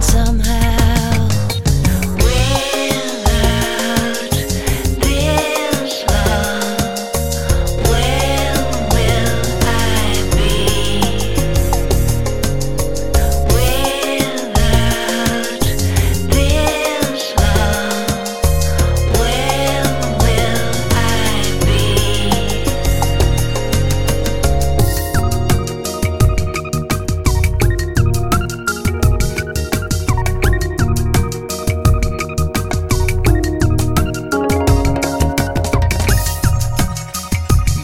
somehow